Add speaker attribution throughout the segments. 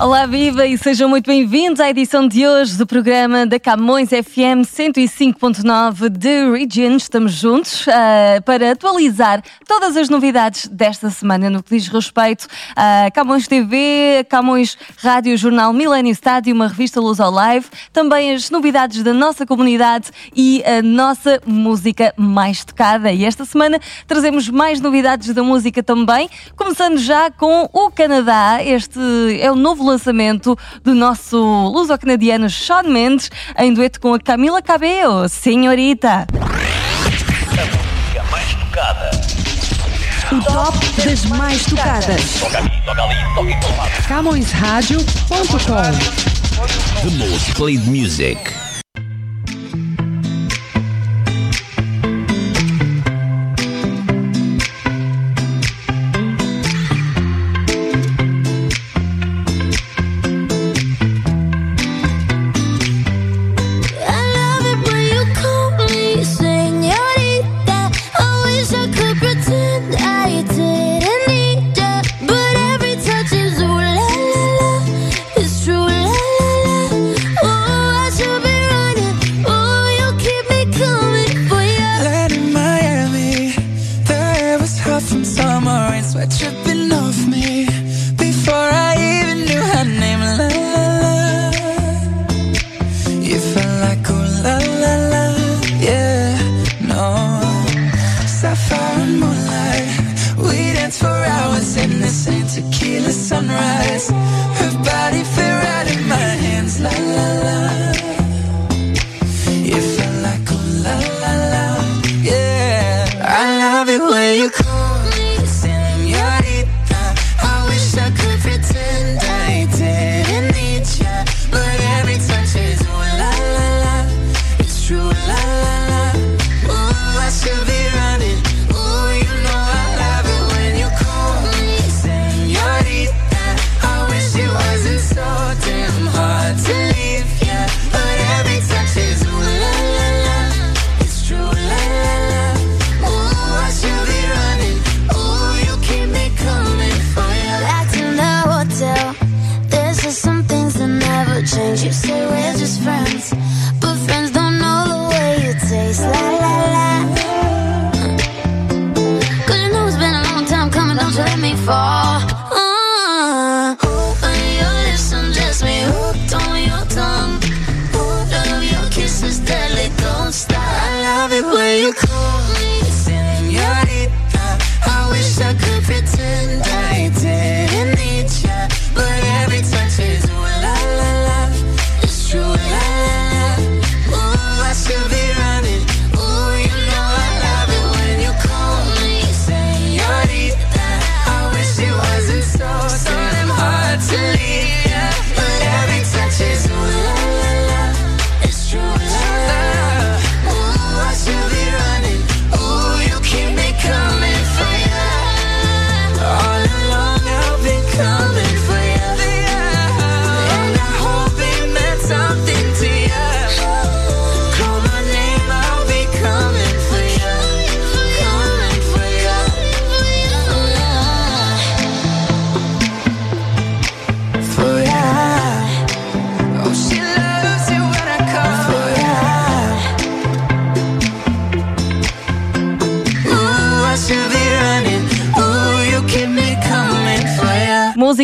Speaker 1: Olá, viva e sejam muito bem-vindos à edição de hoje do programa da Camões FM 105.9 de Region. Estamos juntos uh, para atualizar todas as novidades desta semana no que diz respeito a Camões TV, Camões Rádio Jornal Millennium Estádio, uma revista Luz ao Live, também as novidades da nossa comunidade e a nossa música mais tocada. E esta semana trazemos mais novidades da música também, começando já com o Canadá. Este é o novo lançamento do nosso luso-canadiano Sean Mendes em dueto com a Camila Cabello, Senhorita.
Speaker 2: música mais tocada.
Speaker 3: O top das mais tocadas.
Speaker 2: Toca ali, toca ali, toca em todo lado.
Speaker 3: CamõesRádio.com
Speaker 2: The most played music.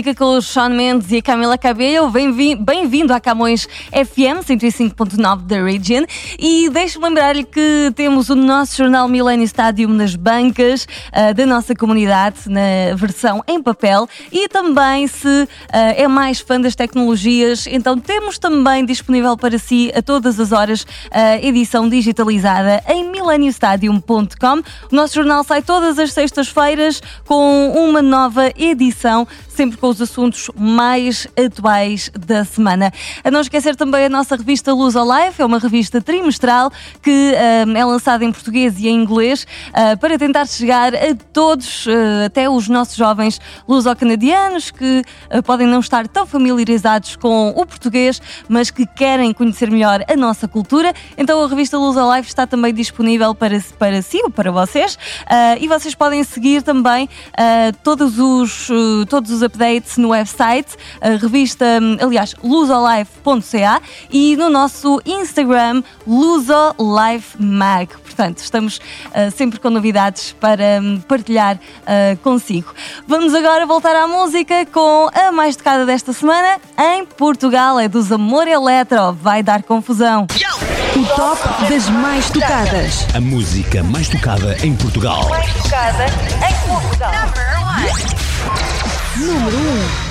Speaker 1: Música com o Sean Mendes e a Camila Cabello. Bem-vi- Bem-vindo à Camões FM 105.9 da Region. E deixe-me lembrar-lhe que temos o nosso jornal Millennium Stadium nas bancas ah, da nossa comunidade, na versão em papel. E também, se ah, é mais fã das tecnologias, então temos também disponível para si a todas as horas a edição digitalizada em millenniumstadium.com. O nosso jornal sai todas as sextas-feiras com uma nova edição, sempre com os assuntos mais atuais da semana. A não esquecer também a nossa revista Luz ao Life, é uma revista trimestral que ah, é lançada em português e em inglês ah, para tentar chegar a todos, ah, até os nossos jovens luso-canadianos que ah, podem não estar tão familiarizados com o português, mas que querem conhecer melhor a nossa cultura. Então a revista Luz ao Life está também disponível para, para si ou para vocês e vocês podem seguir também todos, os, todos os updates no website, a revista, aliás, luzolife.ca e no nosso Instagram luzolifemag. Portanto, estamos ah, sempre com novidades para hum, partilhar ah, consigo. Vamos agora voltar à música com a mais tocada desta semana em Portugal, é dos Amor Eletro, vai dar confusão.
Speaker 3: O top das mais tocadas.
Speaker 2: A música mais tocada em Portugal.
Speaker 3: Número 1.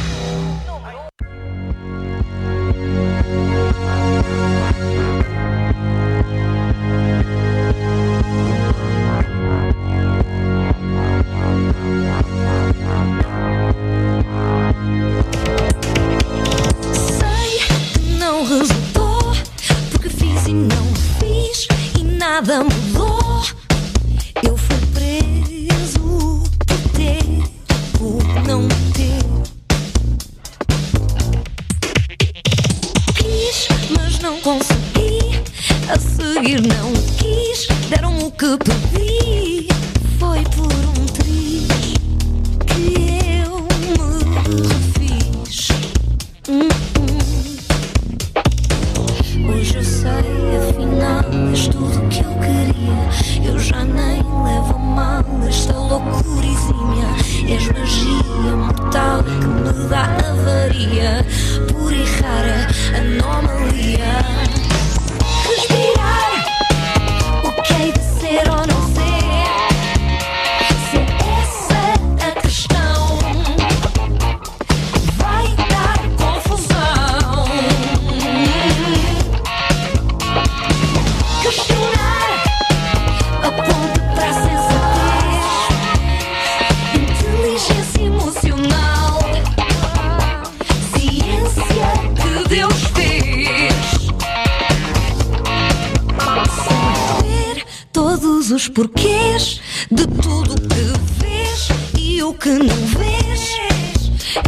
Speaker 4: Todos os porquês de tudo que vês e o que não vês.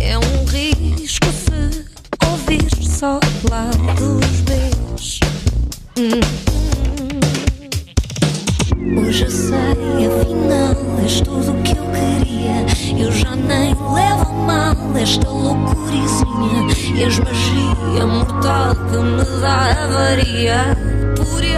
Speaker 4: É um risco se ouvir só lados Bs. Hoje eu sei, afinal, és tudo o que eu queria. Eu já nem levo mal esta loucurizinha. És magia mortal que me dá avaria. Pura e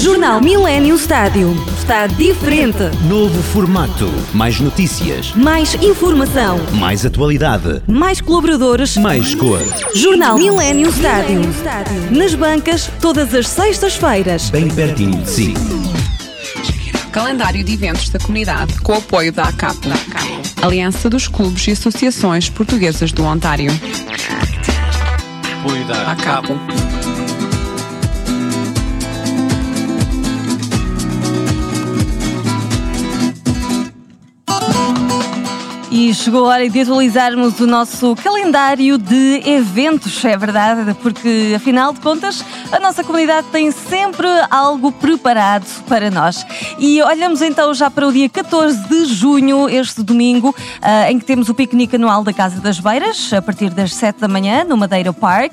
Speaker 1: Jornal Millennium Stádio. Está diferente.
Speaker 2: Novo formato. Mais notícias.
Speaker 1: Mais informação.
Speaker 2: Mais atualidade.
Speaker 1: Mais colaboradores.
Speaker 2: Mais cor.
Speaker 1: Jornal Millennium Stádio. Nas bancas, todas as sextas-feiras.
Speaker 2: Bem pertinho de si.
Speaker 5: Calendário de eventos da comunidade com o apoio da ACAP, Aliança dos Clubes e Associações Portuguesas do Ontário.
Speaker 6: Apoio da
Speaker 5: ACAP.
Speaker 1: E chegou a hora de atualizarmos o nosso calendário de eventos, é verdade, porque afinal de contas a nossa comunidade tem sempre algo preparado para nós. E olhamos então já para o dia 14 de junho, este domingo, ah, em que temos o piquenique anual da Casa das Beiras, a partir das 7 da manhã, no Madeira Park.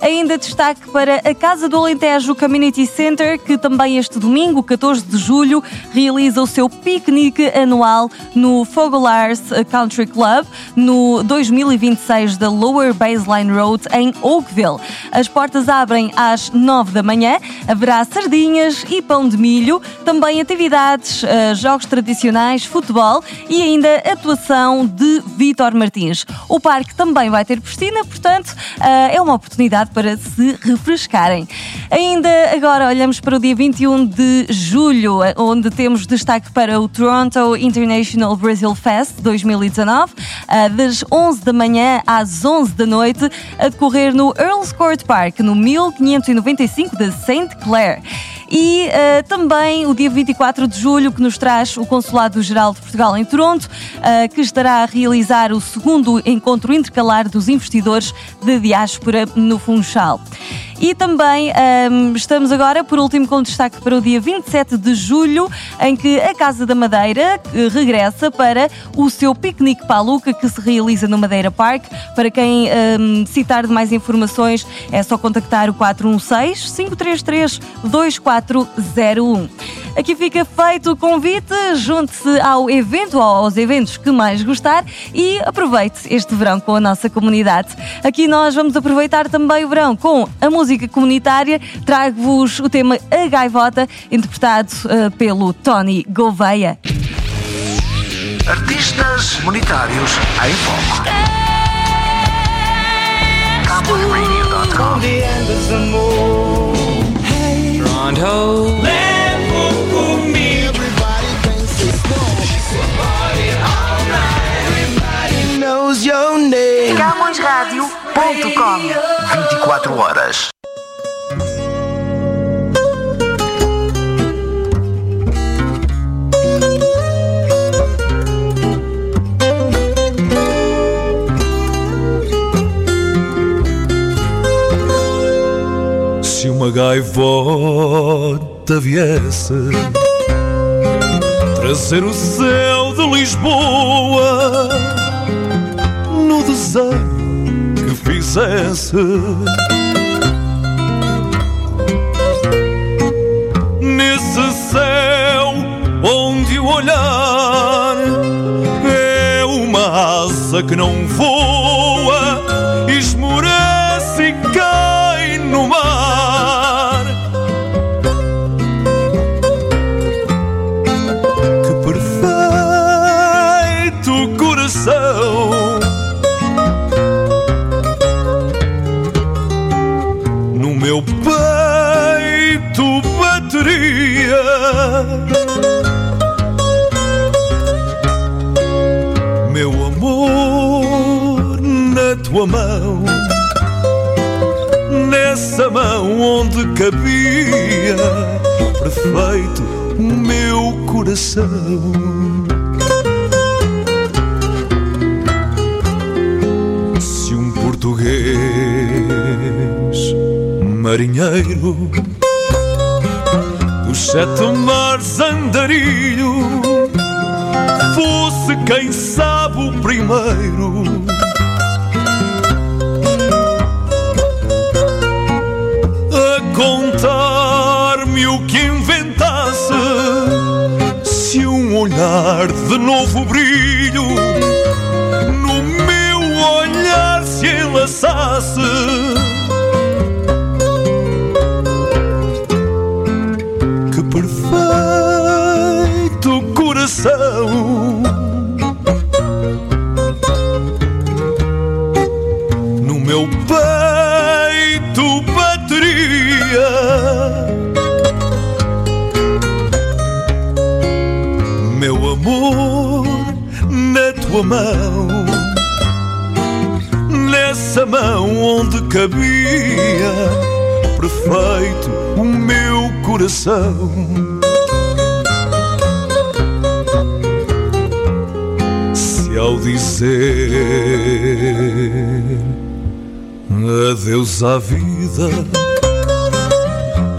Speaker 1: Ainda destaque para a Casa do Alentejo Community Center, que também este domingo, 14 de julho, realiza o seu piquenique anual no Fogelars Country Club, no 2026 da Lower Baseline Road, em Oakville. As portas abrem às 9 da manhã, haverá sardinhas e pão de milho, também atividades, eh, jogos tradicionais, futebol e ainda atuação de Vítor Martins. O parque também vai ter piscina, portanto, eh, é uma oportunidade para se refrescarem. Ainda agora olhamos para o dia 21 de julho, eh, onde temos destaque para o Toronto International Brazil Fest 2019, eh, das 11 da manhã às 11 da noite, a decorrer no Earls Court Park, no 1595 de St. Clair. E eh, também o dia 24 de julho, que nos traz o Consulado-Geral de Portugal em Toronto, eh, que estará a realizar o segundo encontro intercalar dos investidores de diáspora no Funchal. E também ehm, estamos agora, por último, com destaque para o dia 27 de julho, em que a Casa da Madeira eh, regressa para o seu piquenique Paluca, que se realiza no Madeira Park. Para quem ehm, necessitar de mais informações, é só contactar o 416-533-2401. Aqui fica feito o convite, junte-se ao evento, ou aos eventos que mais gostar e aproveite este verão com a nossa comunidade. Aqui nós vamos aproveitar também o verão com a música comunitária. Trago-vos o tema A Gaivota, interpretado eh, pelo Tony Gouveia.
Speaker 7: Artistas comunitários em foco. CamõesRadio.com
Speaker 8: knows your name.
Speaker 3: CamõesRádio.com
Speaker 7: 24 horas.
Speaker 9: Gaivota viesse trazer o céu de Lisboa no desenho que fizesse. Nesse céu onde o olhar é uma asa que não voa, esmorece nessa mão onde cabia perfeito o meu coração. Se um português marinheiro dos sete mares andarilho fosse quem sabe o primeiro. Contar-me o que inventasse, se um olhar de novo brilho no meu olhar se enlaçasse. Que perfeito coração tua mão. Nessa mão onde cabia Perfeito o meu coração. Se ao dizer adeus à vida,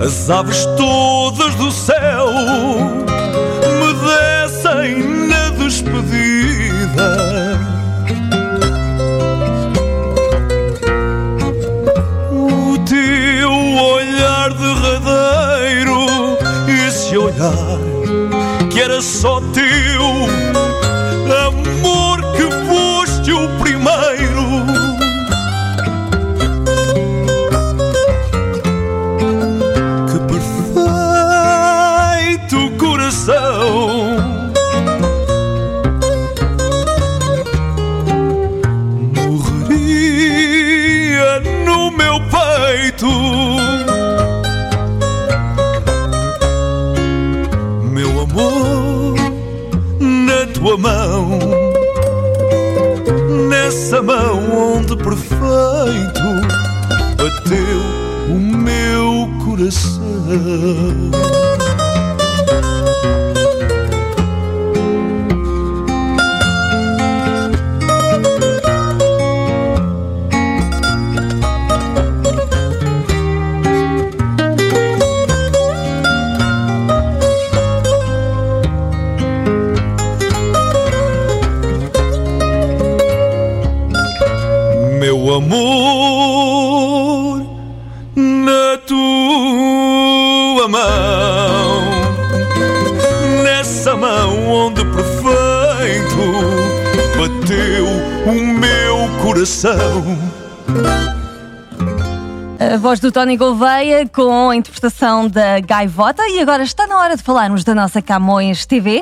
Speaker 9: as aves todas do céu era só teu, amor que foste o primeiro. Que perfeito coração. Morreria no meu peito. Tua mão, nessa mão onde perfeito bateu o meu coração. Amor, na tua mão, nessa mão onde perfeito bateu o meu coração.
Speaker 1: A voz do Tony Gouveia com a interpretação da Gaivota e agora está na hora de falarmos da nossa Camões TV.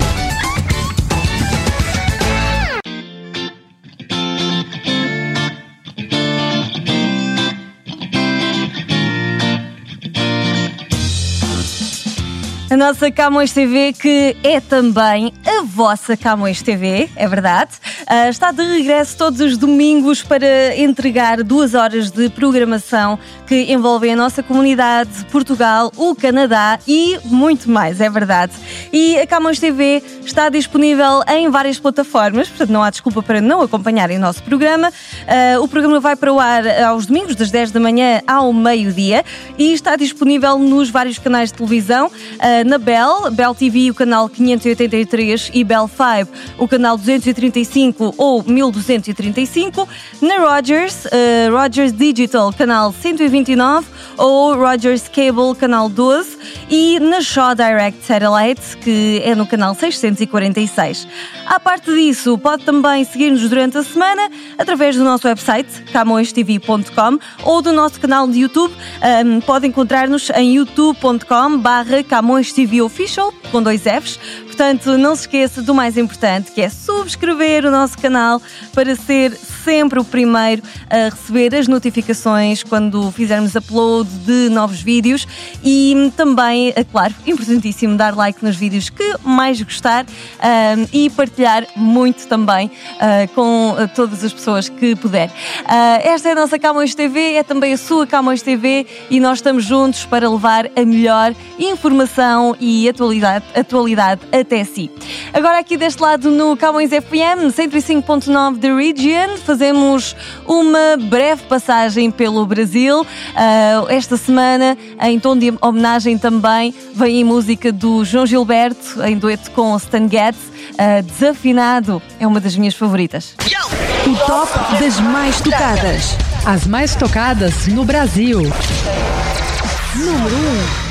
Speaker 1: A nossa Camões TV, que é também a vossa Camões TV, é verdade, ah, está de regresso todos os domingos para entregar duas horas de programação que envolvem a nossa comunidade, Portugal, o Canadá e muito mais, é verdade. E a Camões TV está disponível em várias plataformas, portanto não há desculpa para não acompanharem o nosso programa. Ah, o programa vai para o ar aos domingos, das 10 da manhã ao meio-dia, e está disponível nos vários canais de televisão, ah, na Bell, Bell TV, o canal 583 e Bell 5, o canal 235 ou 1235, na Rogers, ah, Rogers Digital, canal 129 ou Rogers Cable, canal 12 e na Shaw Direct Satellite, que é no canal 646. À parte disso, pode também seguir-nos durante a semana através do nosso website, camõestv.com ou do nosso canal de YouTube. Ahm, pode encontrar-nos em youtube.com barra Camões TV Official, com dois Fs. Portanto, não se esqueça do mais importante, que é subscrever o nosso canal para ser sempre o primeiro a receber as notificações quando fizermos upload de novos vídeos e também, é claro, importantíssimo dar like nos vídeos que mais gostar ahm, e partilhar muito também ah, com ah, todas as pessoas que puder. Ah, esta é a nossa Camões TV, é também a sua Camões TV e nós estamos juntos para levar a melhor informação e atualidade, atualidade até si. Agora aqui deste lado no Camões FM 105.9 The Region fazemos uma breve passagem pelo Brasil. Ah, esta semana, em tom de homenagem também, vem a música do João Gilberto em dueto com Stan Getz. Ah, Desafinado é uma das minhas favoritas.
Speaker 3: O top das mais tocadas.
Speaker 10: As mais tocadas no Brasil.
Speaker 3: Número 1.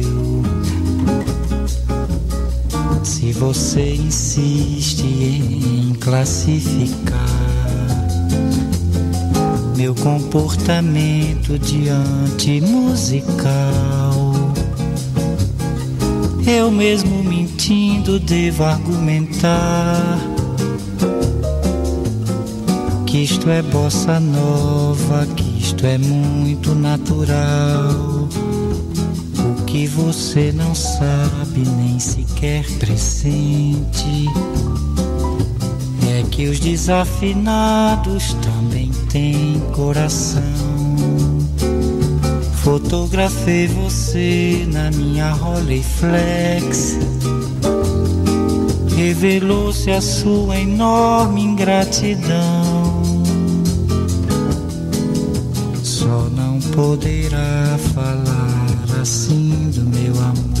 Speaker 11: Se você insiste em classificar meu comportamento diante musical, eu mesmo mentindo devo argumentar que isto é bossa nova, que isto é muito natural. O que você não sabe nem sequer pressente é que os desafinados também têm coração. Fotografei você na minha Rolleiflex. Revelou-se a sua enorme ingratidão. Só não poderá falar assim do meu amor.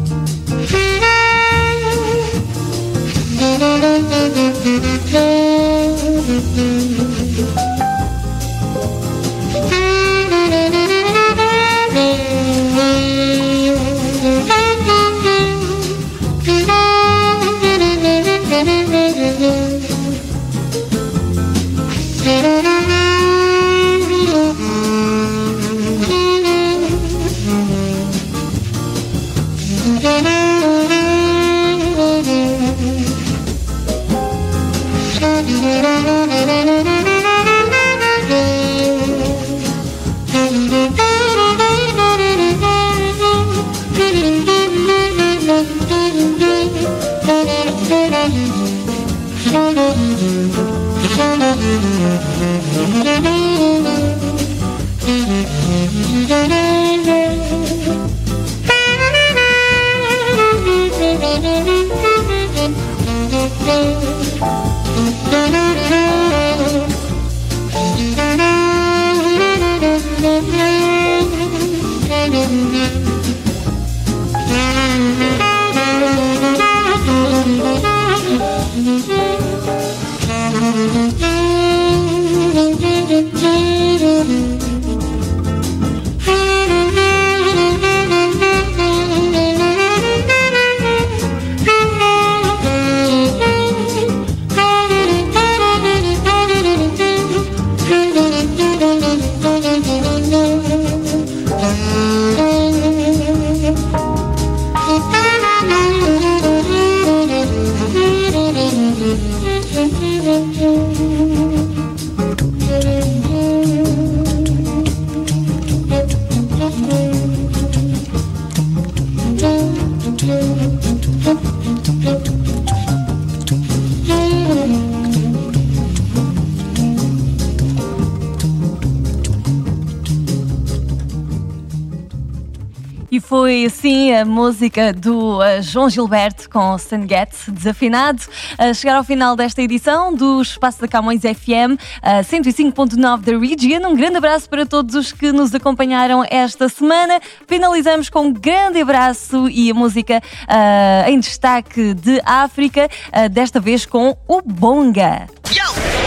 Speaker 4: Thank you.
Speaker 1: Foi assim a música do uh, João Gilberto com Stan Getz, desafinado. A chegar ao final desta edição do Espaço da Camões FM, uh, 105.9 da Region. Um grande abraço para todos os que nos acompanharam esta semana. Finalizamos com um grande abraço e a música uh, em destaque de África, uh, desta vez com o Bonga.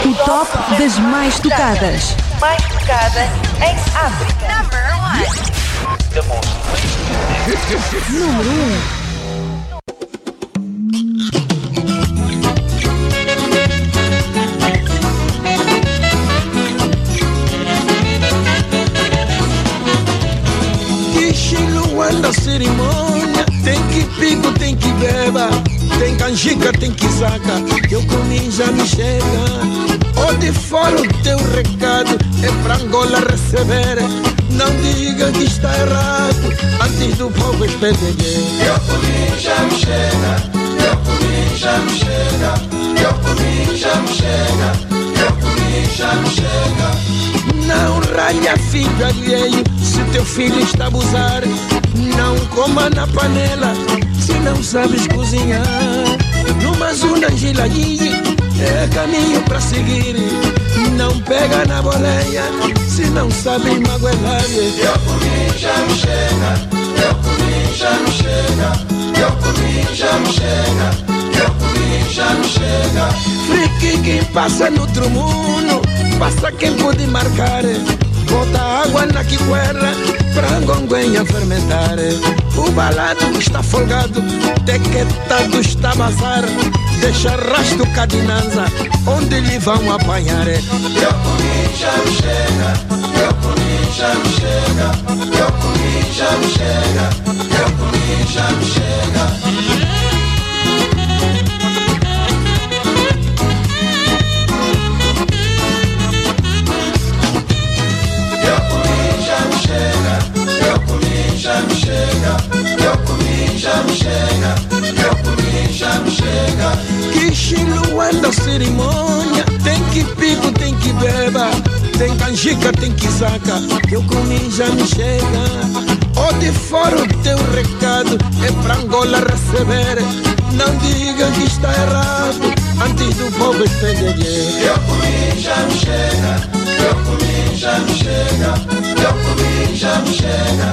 Speaker 3: O top das mais tocadas.
Speaker 12: Mais tocada em África. Number one.
Speaker 3: Número 1.
Speaker 13: Que estilo anda a cerimônia Tem que pico, tem que beba Tem canjica, tem que saca Que eu comi já me chega Ou de fora o teu recado É pra Angola receber Não diga que está errado Antes do povo espedeguer Eu comi já me chega Eu comi já me chega Eu comi já me chega Eu comi já me chega não ralha filho alheio se teu filho está a abusar. Não coma na panela se não sabes cozinhar. Numa zona gilaguinha é caminho para seguir. Não pega na boleia se não sabe magoelar. Eu comi já me chega, eu comi já me chega, eu comi já me chega, eu comi já me chega. Frique quem passa no outro mundo, passa quem pode marcar. Bota água na quiquerra pra gonguenha fermentar. O balado está folgado, tequetado está bazar. Deixa rastro cadinanza, onde lhe vão apanhar. Chega, eu comi já me chega, eu comi já me chega, eu comi já me chega. Eu comi já me chega, já me chega, eu comi já me chega, eu comi me chega. Que estilo anda a cerimônia, tem que pico, tem que beba, tem canjica, tem que saca, que eu comi já me chega. Ou de fora o teu recado é pra Angola receber. Não diga que está errado antes do povo espedeguer. Eu comi já me chega. Eu comi já me chega, eu comi já me chega,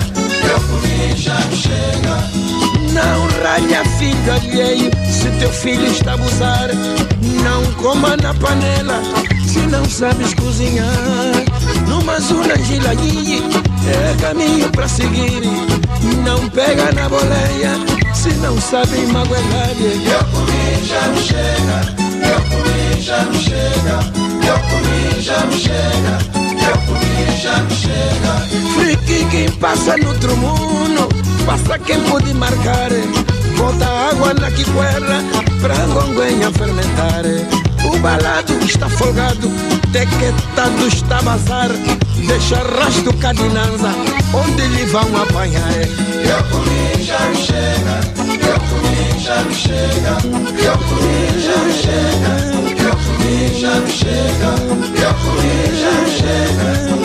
Speaker 13: eu comi já me chega. Não ralha filho alheio se teu filho está a abusar. Não coma na panela se não sabes cozinhar. Numa zona gilaguinha é caminho para seguir. Não pega na boleia se não sabe magoelar. Eu comi já me chega, eu comi já me chega. Eu comi já me chega, eu comi já me chega. Frique quem passa no outro mundo, passa quem pode marcar. Bota água na quiquerra pra gonguenha fermentar. O balado está folgado, tequetado está bazar. Deixa rastro cadinanza, onde lhe vão apanhar. Eu comi já me chega, eu comi já me chega, eu comi já me chega. Eu comi já me chega, eu comi já me chega,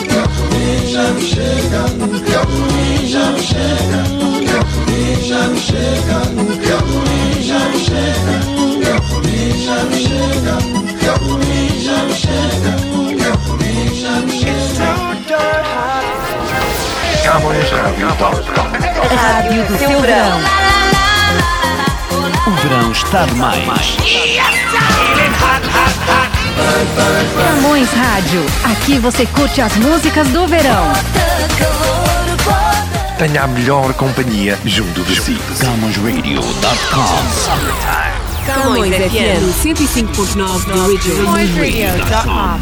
Speaker 13: já não chega, que é ruim já não chega, o que é ruim já não chega, que é ruim já não chega, que é ruim já não chega, que é ruim já não chega, que é ruim já não chega.
Speaker 3: Rádio do seu verão.
Speaker 2: O verão está demais.
Speaker 10: Yes, Camões Rádio. Aqui você curte as músicas do verão.
Speaker 6: Tenha a melhor companhia junto de si.
Speaker 2: CamõesRadio.com
Speaker 14: Camões FM 105.9 da Region.
Speaker 15: CamõesRadio.com.